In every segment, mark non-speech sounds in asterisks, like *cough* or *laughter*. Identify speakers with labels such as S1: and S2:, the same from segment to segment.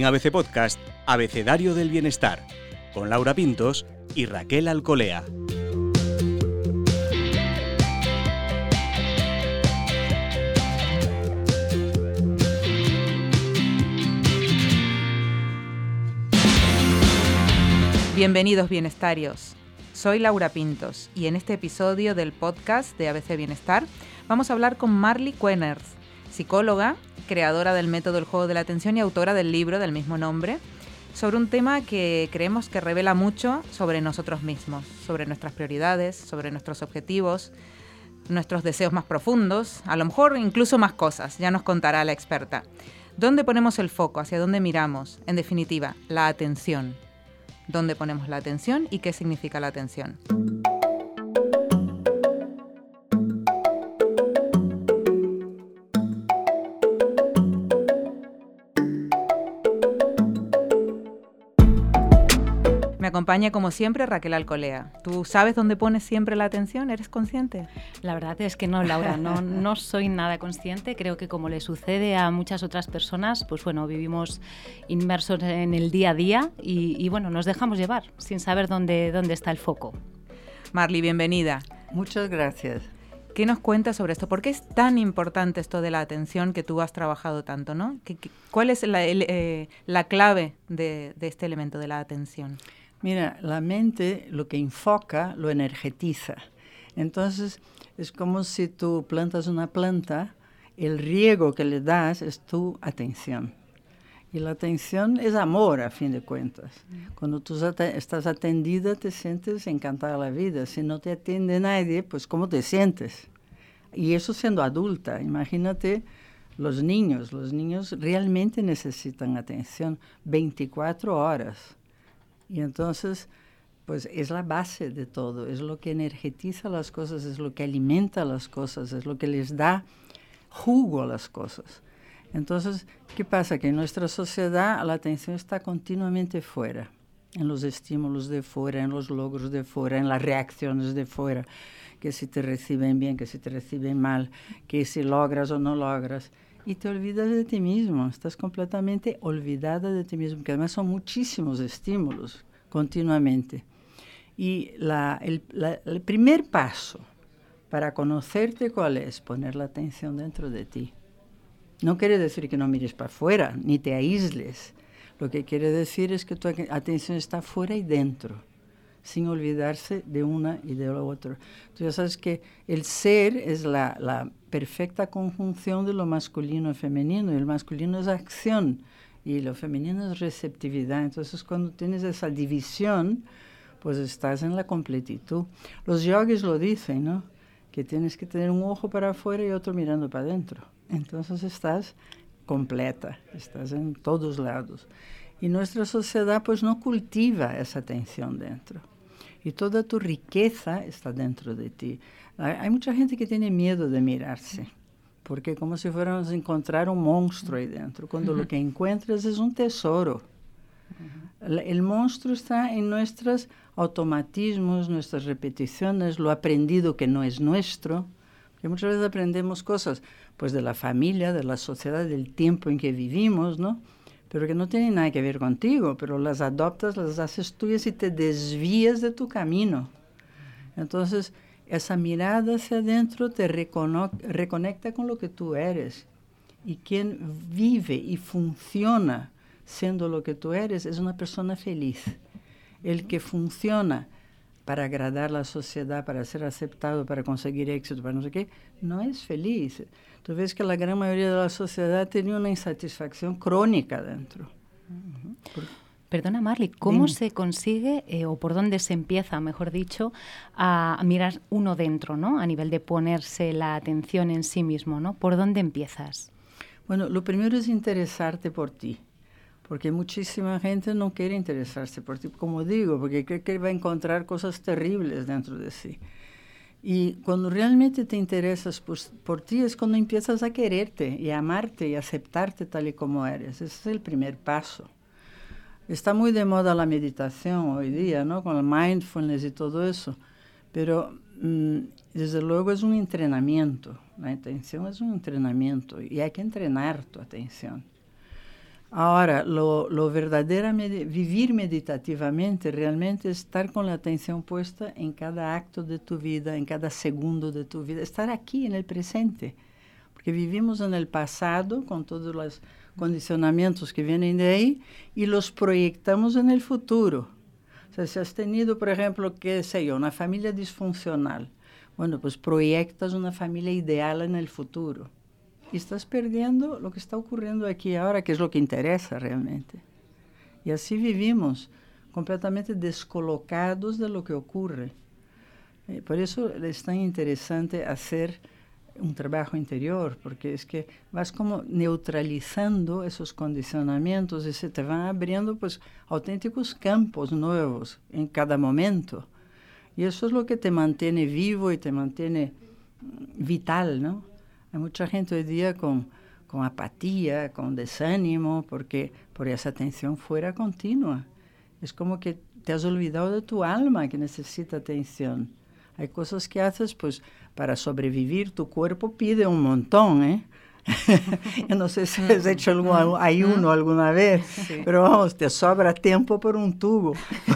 S1: En ABC Podcast, Abecedario del Bienestar, con Laura Pintos y Raquel Alcolea.
S2: Bienvenidos bienestarios. Soy Laura Pintos y en este episodio del podcast de ABC Bienestar vamos a hablar con Marley Quenners, psicóloga, creadora del método El juego de la atención y autora del libro del mismo nombre, sobre un tema que creemos que revela mucho sobre nosotros mismos, sobre nuestras prioridades, sobre nuestros objetivos, nuestros deseos más profundos, a lo mejor incluso más cosas, ya nos contará la experta. ¿Dónde ponemos el foco? ¿Hacia dónde miramos? En definitiva, la atención dónde ponemos la atención y qué significa la atención. Acompaña como siempre Raquel Alcolea. ¿Tú sabes dónde pones siempre la atención? ¿Eres consciente?
S3: La verdad es que no, Laura, no, *laughs* no soy nada consciente. Creo que como le sucede a muchas otras personas, pues bueno, vivimos inmersos en el día a día y, bueno, nos dejamos llevar sin saber dónde, dónde está el foco.
S2: Marley, bienvenida.
S4: Muchas gracias.
S2: ¿Qué nos cuentas sobre esto? ¿Por qué es tan importante esto de la atención que tú has trabajado tanto? ¿no? ¿Cuál es la, eh, clave de este elemento de la atención?
S4: Mira, la mente lo que enfoca lo energetiza. Entonces, es como si tú plantas una planta, el riego que le das es tu atención. Y la atención es amor, a fin de cuentas. Cuando tú estás atendida, te sientes encantada la vida. Si no te atiende nadie, pues ¿cómo te sientes? Y eso siendo adulta. Imagínate los niños. Los niños realmente necesitan atención 24 horas. Y entonces, pues es la base de todo, es lo que energetiza las cosas, es lo que alimenta las cosas, es lo que les da jugo a las cosas. Entonces, ¿qué pasa? Que en nuestra sociedad la atención está continuamente fuera, en los estímulos de fuera, en los logros de fuera, en las reacciones de fuera, que si te reciben bien, que si te reciben mal, que si logras o no logras y te olvidas de ti mismo, estás completamente olvidada de ti mismo, que además son muchísimos estímulos continuamente. Y el, el primer paso para conocerte cuál es, poner la atención dentro de ti. No quiere decir que no mires para afuera, ni te aísles. Lo que quiere decir es que tu atención está fuera y dentro sin olvidarse de una y de la otra. Tú ya sabes que el ser es la, perfecta conjunción de lo masculino y femenino, y el masculino es acción y lo femenino es receptividad. Entonces, cuando tienes esa división, pues estás en la completitud. Los yogis lo dicen, ¿no? Que tienes que tener un ojo para afuera y otro mirando para adentro. Entonces estás completa, estás en todos lados. Y nuestra sociedad pues no cultiva esa atención dentro. Y toda tu riqueza está dentro de ti. Hay, mucha gente que tiene miedo de mirarse, porque como si fuéramos a encontrar un monstruo ahí dentro, cuando lo que encuentras es un tesoro. El monstruo está en nuestros automatismos, nuestras repeticiones, lo aprendido que no es nuestro. Que muchas veces aprendemos cosas pues de la familia, de la sociedad, del tiempo en que vivimos, ¿no? Pero que no tienen nada que ver contigo, pero las adoptas, las haces tuyas y te desvías de tu camino. Entonces, esa mirada hacia adentro te reconecta con lo que tú eres. Y quien vive y funciona siendo lo que tú eres es una persona feliz. El que funciona para agradar a la sociedad, para ser aceptado, para conseguir éxito, para no sé qué, no es feliz. Tú ves que la gran mayoría de la sociedad tiene una insatisfacción crónica dentro.
S3: Perdona, Marley, ¿cómo se consigue eh, o por dónde se empieza, mejor dicho, a, mirar uno dentro, ¿no? A nivel de ponerse la atención en sí mismo, ¿no? ¿Por dónde empiezas?
S4: Bueno, lo primero es interesarte por ti, porque muchísima gente no quiere interesarse por ti, como digo, porque cree que va a encontrar cosas terribles dentro de sí. Y cuando realmente te interesas por, ti es cuando empiezas a quererte y amarte y aceptarte tal y como eres. Ese es el primer paso. Está muy de moda la meditación hoy día, ¿no? Con el mindfulness y todo eso. Pero mm, desde luego es un entrenamiento. La atención es un entrenamiento y hay que entrenar tu atención. Ahora, lo, lo verdaderamente, vivir meditativamente realmente es estar con la atención puesta en cada acto de tu vida, en cada segundo de tu vida, estar aquí en el presente. Porque vivimos en el pasado con todos los condicionamientos que vienen de ahí y los proyectamos en el futuro. O sea, si has tenido, por ejemplo, qué sé yo, una familia disfuncional, bueno, pues proyectas una familia ideal en el futuro estás perdiendo lo que está ocurriendo aquí ahora, que es lo que interesa realmente. Y así vivimos, completamente descolocados de lo que ocurre. Eh, por eso es tan interesante hacer un trabajo interior, porque es que vas como neutralizando esos condicionamientos y se te van abriendo pues auténticos campos nuevos en cada momento. Y eso es lo que te mantiene vivo y te mantiene mm, vital, ¿no? Hay mucha gente hoy día con, con apatía, con desánimo, porque por esa atención fuera continua. Es como que te has olvidado de tu alma que necesita atención. Hay cosas que haces, pues, para sobrevivir, tu cuerpo pide un montón, ¿eh? *laughs* Yo no sé si has hecho algún ayuno alguna vez, pero vamos, te sobra tiempo por un tubo.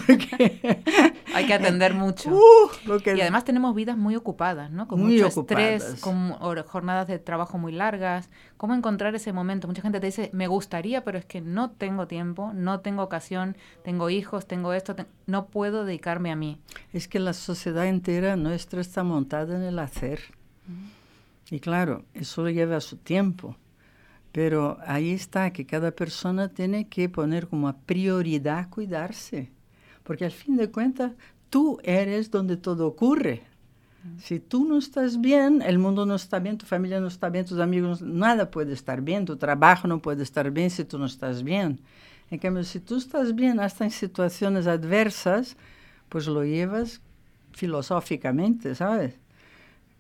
S4: *laughs*
S2: Hay que atender mucho. *laughs*
S4: Uh,
S2: y además tenemos vidas muy ocupadas, ¿no? Con mucho estrés, con jornadas de trabajo muy largas. ¿Cómo encontrar ese momento? Mucha gente te dice, me gustaría, pero es que no tengo tiempo, no tengo ocasión, tengo hijos, tengo esto, no puedo dedicarme a mí.
S4: Es que la sociedad entera nuestra está montada en el hacer. Y claro, eso lleva su tiempo. Pero ahí está, que cada persona tiene que poner como prioridad cuidarse. Porque al fin de cuentas, tú eres donde todo ocurre. Si tú no estás bien, el mundo no está bien, tu familia no está bien, tus amigos, nada puede estar bien, tu trabajo no puede estar bien si tú no estás bien. En cambio, si tú estás bien hasta en situaciones adversas, pues lo llevas filosóficamente, ¿sabes?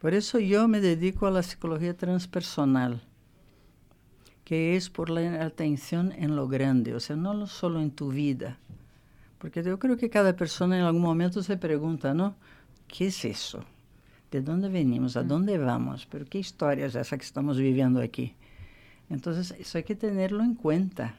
S4: Por eso yo me dedico a la psicología transpersonal, que es por la atención en lo grande, o sea, no solo en tu vida. Porque yo creo que cada persona en algún momento se pregunta, ¿no? ¿Qué es eso? ¿De dónde venimos? ¿A mm. dónde vamos? ¿Pero qué historia es esa que estamos viviendo aquí? Entonces, eso hay que tenerlo en cuenta,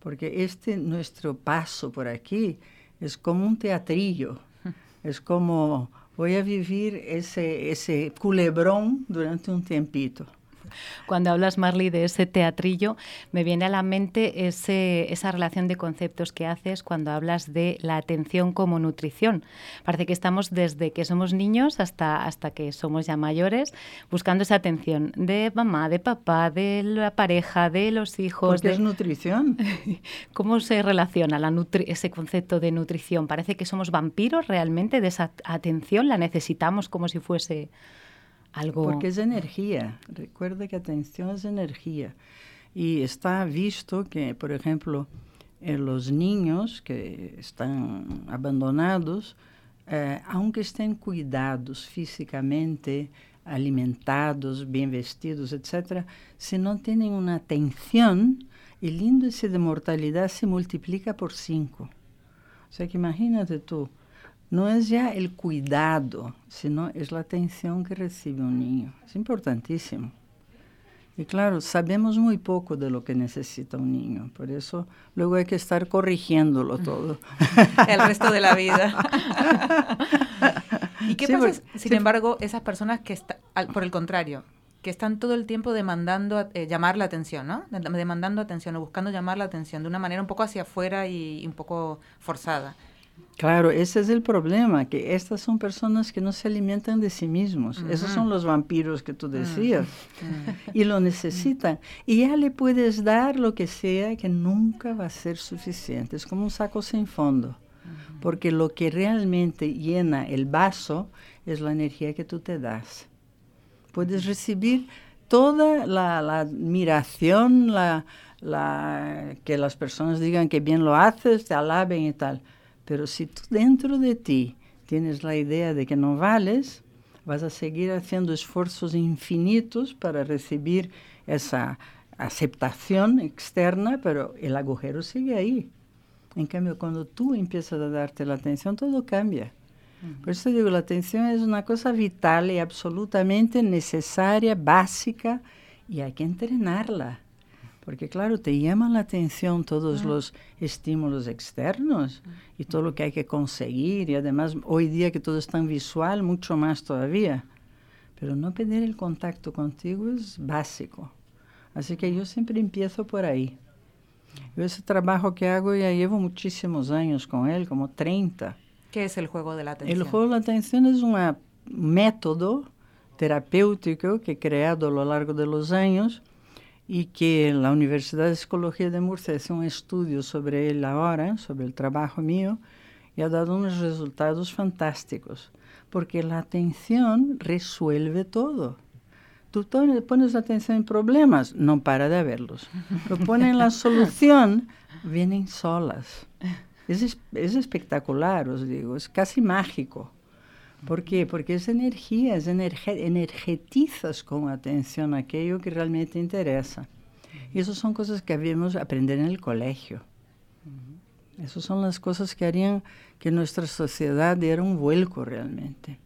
S4: porque este nuestro paso por aquí es como un teatrillo, *laughs* es como voy a vivir ese, ese culebrón durante un tiempito.
S3: Cuando hablas, Marley, de ese teatrillo, me viene a la mente ese, esa relación de conceptos que haces cuando hablas de la atención como nutrición. Parece que estamos desde que somos niños hasta, hasta que somos ya mayores buscando esa atención de mamá, de papá, de la pareja, de los hijos.
S4: ¿Qué es nutrición? *laughs*
S3: ¿Cómo se relaciona la ese concepto de nutrición? Parece que somos vampiros realmente de esa atención, la necesitamos como si fuese
S4: porque es energía. Recuerda que atención es energía. Y está visto que, por ejemplo, en los niños que están abandonados, eh, aunque estén cuidados físicamente, alimentados, bien vestidos, etc., si no tienen una atención, el índice de mortalidad se multiplica por cinco. O sea que imagínate tú, no es ya el cuidado, sino es la atención que recibe un niño. Es importantísimo. Y claro, sabemos muy poco de lo que necesita un niño, por eso luego hay que estar corrigiéndolo *laughs* todo.
S2: el resto de la vida. *laughs* ¿Y qué pasa, sin embargo, esas personas que están, por el contrario, que están todo el tiempo demandando eh, llamar la atención, ¿no? Demandando atención o buscando llamar la atención de una manera un poco hacia afuera y un poco forzada.
S4: Claro, ese es el problema, que estas son personas que no se alimentan de sí mismos. Esos son los vampiros que tú decías. Y lo necesitan. Y ya le puedes dar lo que sea que nunca va a ser suficiente. Es como un saco sin fondo. Porque lo que realmente llena el vaso es la energía que tú te das. Puedes recibir toda la, admiración, la, que las personas digan que bien lo haces, te alaben y tal pero si tú dentro de ti tienes la idea de que no vales, vas a seguir haciendo esfuerzos infinitos para recibir esa aceptación externa, pero el agujero sigue ahí. En cambio, cuando tú empiezas a darte la atención, todo cambia. Por eso digo, la atención es una cosa vital y absolutamente necesaria, básica, y hay que entrenarla. Porque claro, te llaman la atención todos los estímulos externos y todo lo que hay que conseguir. Y además hoy día que todo es tan visual, mucho más todavía. Pero no perder el contacto contigo es básico. Así que yo siempre empiezo por ahí. Yo ese trabajo que hago ya llevo muchísimos años con él, como 30.
S2: ¿Qué es el juego de la atención?
S4: El juego de la atención es un método terapéutico que he creado a lo largo de los años y que la Universidad de Psicología de Murcia hace un estudio sobre él ahora, sobre el trabajo mío, y ha dado unos resultados fantásticos, porque la atención resuelve todo. Tú pones atención en problemas, no para de haberlos. Lo pones en la *laughs* solución, vienen solas. Es, es espectacular, os digo, es casi mágico. ¿Por qué? Porque es energía, es energe energetizas con atención aquello que realmente interesa. Y esas son cosas que habíamos aprender en el colegio. Esas son las cosas que harían que nuestra sociedad diera un vuelco realmente.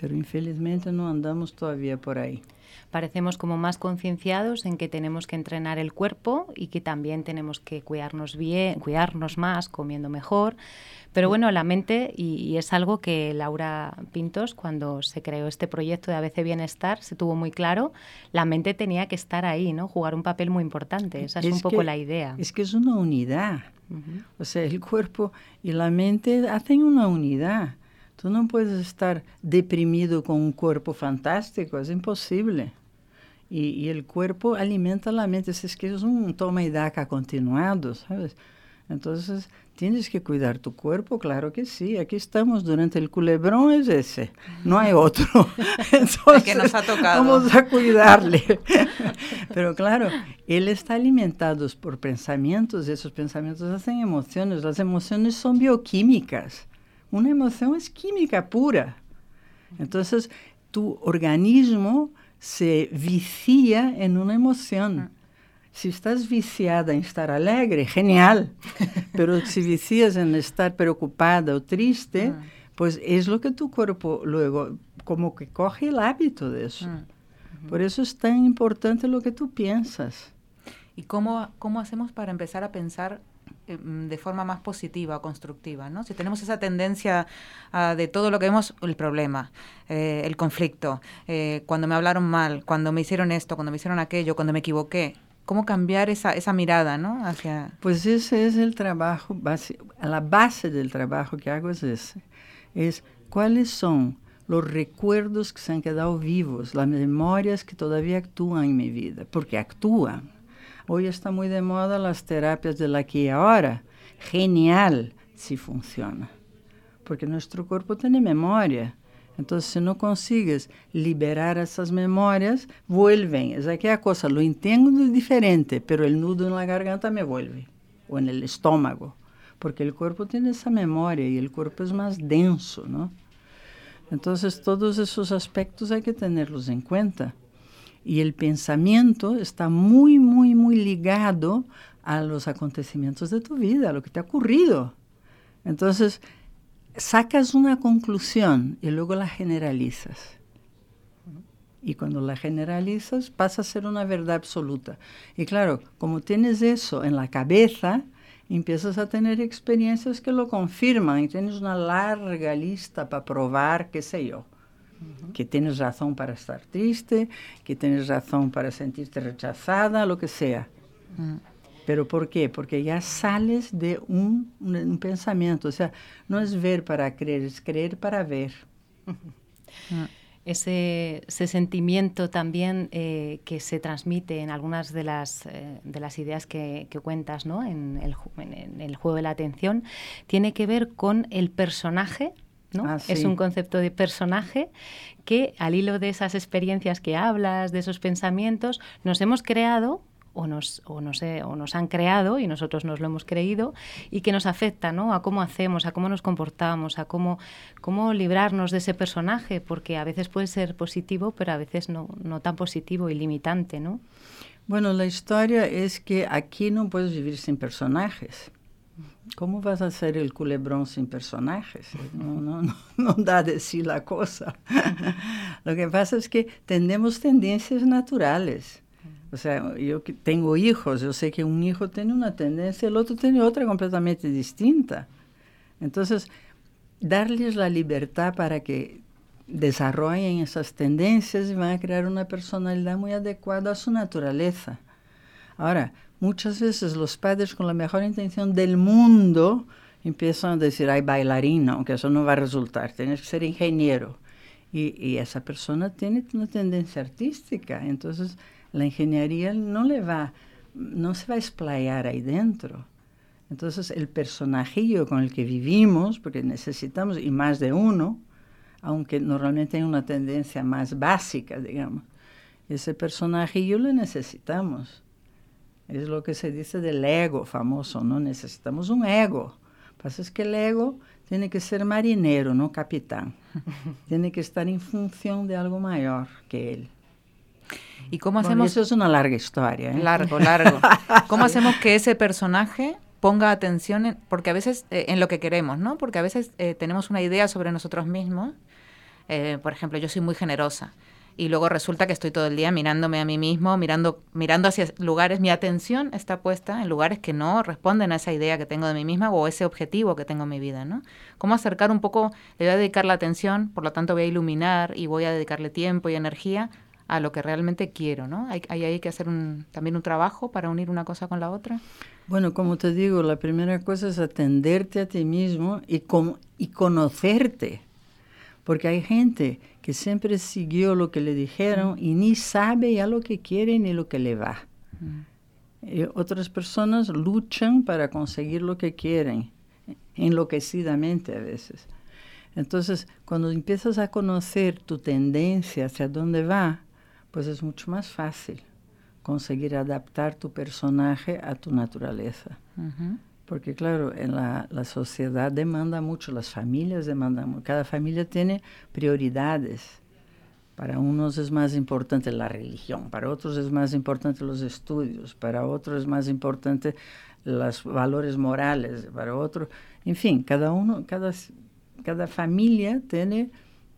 S4: Pero infelizmente no andamos todavía por ahí
S3: parecemos como más concienciados en que tenemos que entrenar el cuerpo y que también tenemos que cuidarnos bien, cuidarnos más, comiendo mejor. Pero bueno, la mente, y, es algo que Laura Pintos, cuando se creó este proyecto de ABC Bienestar, se tuvo muy claro, la mente tenía que estar ahí, ¿no? Jugar un papel muy importante. Esa es, un poco la idea.
S4: Es que es una unidad. O sea, el cuerpo y la mente hacen una unidad. Tú no puedes estar deprimido con un cuerpo fantástico, es imposible. Y, y, el cuerpo alimenta la mente. Es que es un toma y daca continuado, ¿sabes? Entonces, tienes que cuidar tu cuerpo, claro que sí. Aquí estamos durante el culebrón, es ese. No hay otro. *laughs* *laughs*
S2: Entonces, que nos ha tocado.
S4: Vamos a cuidarle. *laughs* Pero claro, él está alimentado por pensamientos y esos pensamientos hacen emociones. Las emociones son bioquímicas. Una emoción es química pura. Entonces, tu organismo se vicia en una emoción. Ah. Si estás viciada en estar alegre, genial. *laughs* Pero si vicias en estar preocupada o triste, ah. pues es lo que tu cuerpo luego como que coge el hábito de eso. Ah. Por eso es tan importante lo que tú piensas.
S2: ¿Y cómo, cómo hacemos para empezar a pensar de forma más positiva o constructiva, ¿no? Si tenemos esa tendencia de todo lo que vemos, el problema, eh, el conflicto, eh, cuando me hablaron mal, cuando me hicieron esto, cuando me hicieron aquello, cuando me equivoqué, ¿cómo cambiar esa, esa mirada, ¿no? Hacia...
S4: Pues ese es el trabajo, base, la base del trabajo que hago es ese, es cuáles son los recuerdos que se han quedado vivos, las memorias que todavía actúan en mi vida, porque actúan Hoy está muy de moda las terapias del aquí y ahora. Genial si funciona. Porque nuestro cuerpo tiene memoria. Entonces, si no consigues liberar esas memorias, vuelven. Es aquella cosa, lo entiendo diferente, pero el nudo en la garganta me vuelve, o en el estómago, porque el cuerpo tiene esa memoria y el cuerpo es más denso, ¿no? Entonces, todos esos aspectos hay que tenerlos en cuenta. Y el pensamiento está muy, muy, muy ligado a los acontecimientos de tu vida, a lo que te ha ocurrido. Entonces, sacas una conclusión y luego la generalizas. Y cuando la generalizas, pasa a ser una verdad absoluta. Y claro, como tienes eso en la cabeza, empiezas a tener experiencias que lo confirman y tienes una larga lista para probar, qué sé yo que tienes razón para estar triste, que tienes razón para sentirte rechazada, lo que sea. Mm. ¿Pero por qué? Porque ya sales de un, un, pensamiento. O sea, no es ver para creer, es creer para ver.
S3: Mm. Ese, ese, sentimiento también eh, que se transmite en algunas de las, eh, de las ideas que, que cuentas ¿no? en, el, en el juego de la atención, tiene que ver con el personaje Ah, es un concepto de personaje que al hilo de esas experiencias que hablas, de esos pensamientos, nos hemos creado o nos, o, no sé, o nos han creado y nosotros nos lo hemos creído y que nos afecta ¿no? a cómo hacemos, a cómo nos comportamos, a cómo, cómo librarnos de ese personaje, porque a veces puede ser positivo, pero a veces no, no tan positivo y limitante. ¿no?
S4: Bueno, la historia es que aquí no puedes vivir sin personajes. ¿Cómo vas a hacer el culebrón sin personajes? No, no, no, *laughs* no da de sí la cosa. *laughs* Lo que pasa es que tenemos tendencias naturales. O sea, yo tengo hijos, yo sé que un hijo tiene una tendencia, el otro tiene otra completamente distinta. Entonces, darles la libertad para que desarrollen esas tendencias y van a crear una personalidad muy adecuada a su naturaleza. Ahora, muchas veces los padres con la mejor intención del mundo empiezan a decir, hay bailarina, aunque eso no va a resultar, tienes que ser ingeniero. Y, y, esa persona tiene una tendencia artística, entonces la ingeniería no le va, no se va a explayar ahí dentro. Entonces el personajillo con el que vivimos, porque necesitamos, y más de uno, aunque normalmente hay una tendencia más básica, digamos, ese personajillo lo necesitamos. Es lo que se dice del ego famoso, ¿no? Necesitamos un ego. Pasa es que el ego tiene que ser marinero, no capitán. *laughs* tiene que estar en función de algo mayor que él.
S2: ¿Y cómo hacemos?
S4: eso es una larga historia. ¿eh?
S2: Largo, largo. *laughs* ¿Cómo hacemos que ese personaje ponga atención, en, porque a veces eh, en lo que queremos, ¿no? Porque a veces eh, tenemos una idea sobre nosotros mismos. Eh, por ejemplo, yo soy muy generosa y luego resulta que estoy todo el día mirándome a mí mismo, mirando, mirando hacia lugares, mi atención está puesta en lugares que no responden a esa idea que tengo de mí misma o ese objetivo que tengo en mi vida, ¿no? Cómo acercar un poco, le voy a dedicar la atención, por lo tanto voy a iluminar y voy a dedicarle tiempo y energía a lo que realmente quiero, ¿no? Hay, hay, que hacer un, también un trabajo para unir una cosa con la otra.
S4: Bueno, como te digo, la primera cosa es atenderte a ti mismo y, con, y conocerte. Porque hay gente que siempre siguió lo que le dijeron y ni sabe ya lo que quiere ni lo que le va. Y otras personas luchan para conseguir lo que quieren, enloquecidamente a veces. Entonces, cuando empiezas a conocer tu tendencia hacia dónde va, pues es mucho más fácil conseguir adaptar tu personaje a tu naturaleza. Porque claro, en la, la, sociedad demanda mucho, las familias demandan mucho, cada familia tiene prioridades. Para unos es más importante la religión, para otros es más importante los estudios, para otros es más importante los valores morales, para otros, en fin, cada uno, cada, cada familia tiene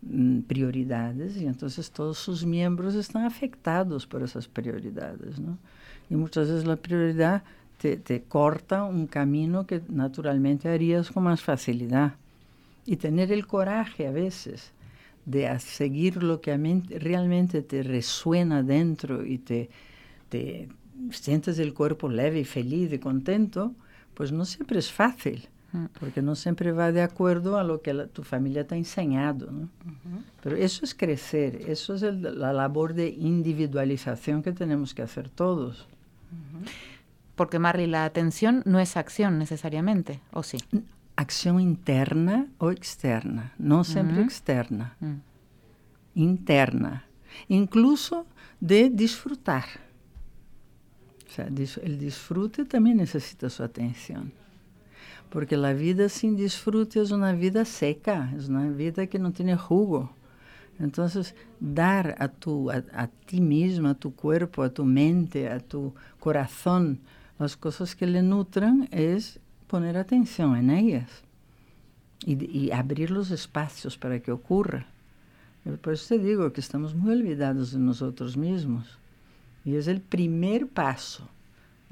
S4: Mm, prioridades y entonces todos sus miembros están afectados por esas prioridades, ¿no? Y muchas veces la prioridad te, te, corta un camino que naturalmente harías con más facilidad. Y tener el coraje a veces de seguir lo que realmente te resuena dentro y te, te sientes el cuerpo leve y feliz y contento, pues no siempre es fácil. Porque no siempre va de acuerdo a lo que la, tu familia te ha enseñado. ¿no? Uh-huh. Pero eso es crecer, eso es el, la labor de individualización que tenemos que hacer todos.
S2: Uh-huh. Porque, Marley, la atención no es acción necesariamente, ¿o sí?
S4: Acción interna o externa, no siempre uh-huh. externa. Interna. Incluso de disfrutar. O sea, el disfrute también necesita su atención. porque a vida sem disfrute é uma vida seca, é uma vida que não tem jugo. Então, dar a, tu, a, a ti mesmo, a tu corpo, a tu mente, a tu coração, as coisas que lhe nutram é poner atenção em elas e, e abrir os espaços para que ocorra. Por isso te digo que estamos muito olvidados de nós mesmos. E é o primeiro passo.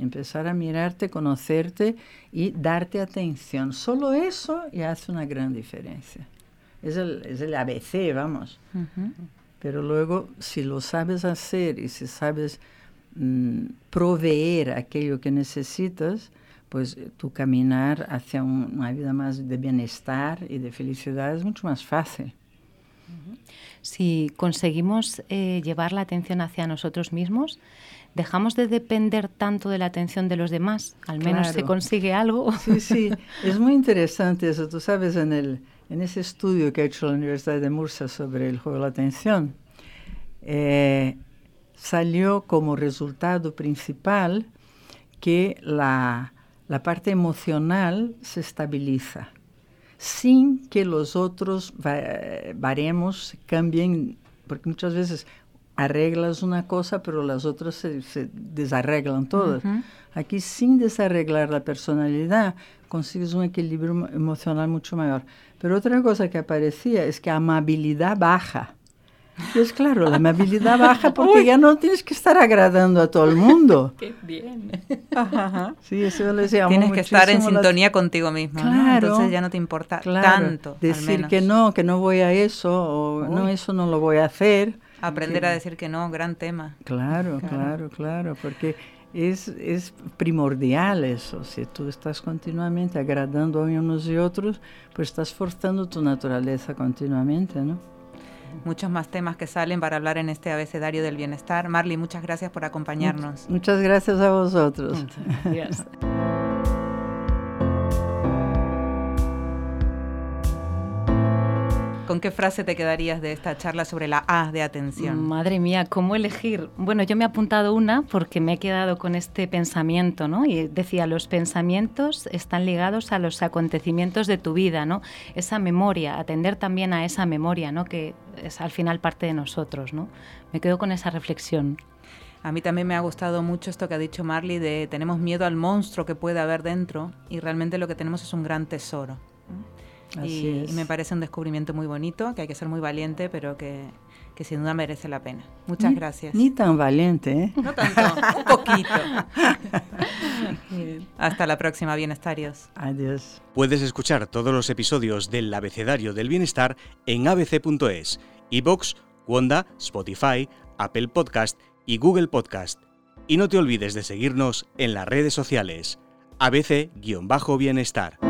S4: empezar a mirarte, conocerte y darte atención. Solo eso ya hace una gran diferencia. Es el, es el ABC, vamos. Uh -huh. Pero luego, si lo sabes hacer y si sabes mm, proveer aquello que necesitas, pues tu caminar hacia un, una vida más de bienestar y de felicidad es mucho más fácil.
S3: Si conseguimos eh, llevar la atención hacia nosotros mismos, dejamos de depender tanto de la atención de los demás, al menos
S4: claro.
S3: se consigue algo. *laughs*
S4: Sí, sí, es muy interesante eso. Tú sabes, en, el, en ese estudio que ha hecho la Universidad de Murcia sobre el juego de la atención, eh, salió como resultado principal que la, la parte emocional se estabiliza sin que los otros baremos cambien, porque muchas veces arreglas una cosa, pero las otras se, se desarreglan todas. Uh -huh. Aquí, sin desarreglar la personalidad, consigues un equilibrio emocional mucho mayor. Pero otra cosa que aparecía es que amabilidad baja. Es claro, la amabilidad *laughs* baja porque ya no tienes que estar agradando a todo el mundo. *laughs*
S3: Qué bien.
S4: Sí, eso les llamo
S2: Tienes que estar en sintonía contigo mismo. ¿no?
S4: Claro.
S2: Entonces ya no te importa
S4: Claro,
S2: tanto. al
S4: decir
S2: menos.
S4: que no, que no voy a eso, o no,
S2: Uy.
S4: eso no lo voy a hacer.
S2: Aprender
S4: Que-
S2: a decir que no, gran tema.
S4: Claro, claro, claro, porque es, es primordial eso. Si tú estás continuamente agradando a unos y otros, pues estás forzando tu naturaleza continuamente, ¿no?
S2: Muchos más temas que salen para hablar en este abecedario del bienestar. Marley, muchas gracias por acompañarnos.
S4: Muchas gracias a vosotros.
S3: Gracias.
S2: ¿Con qué frase te quedarías de esta charla sobre la A de atención?
S3: Madre mía, ¿cómo elegir? Bueno, yo me he apuntado una porque me he quedado con este pensamiento, ¿no? Y decía, los pensamientos están ligados a los acontecimientos de tu vida, ¿no? Esa memoria, atender también a esa memoria, ¿no? Que es al final parte de nosotros, ¿no? Me quedo con esa reflexión.
S2: A mí también me ha gustado mucho esto que ha dicho Marley de tenemos miedo al monstruo que puede haber dentro y realmente lo que tenemos es un gran tesoro. Y, me parece un descubrimiento muy bonito, que hay que ser muy valiente, pero que, que sin duda merece la pena. Muchas
S4: Ni-
S2: gracias.
S4: Ni tan valiente, ¿eh?
S2: No tanto, un poquito. *laughs* Hasta la próxima, bienestarios.
S4: Adiós.
S1: Puedes escuchar todos los episodios del Abecedario del Bienestar en abc.es, iBox, Wanda, Spotify, Apple Podcast y Google Podcast. Y no te olvides de seguirnos en las redes sociales. ABC-Bienestar.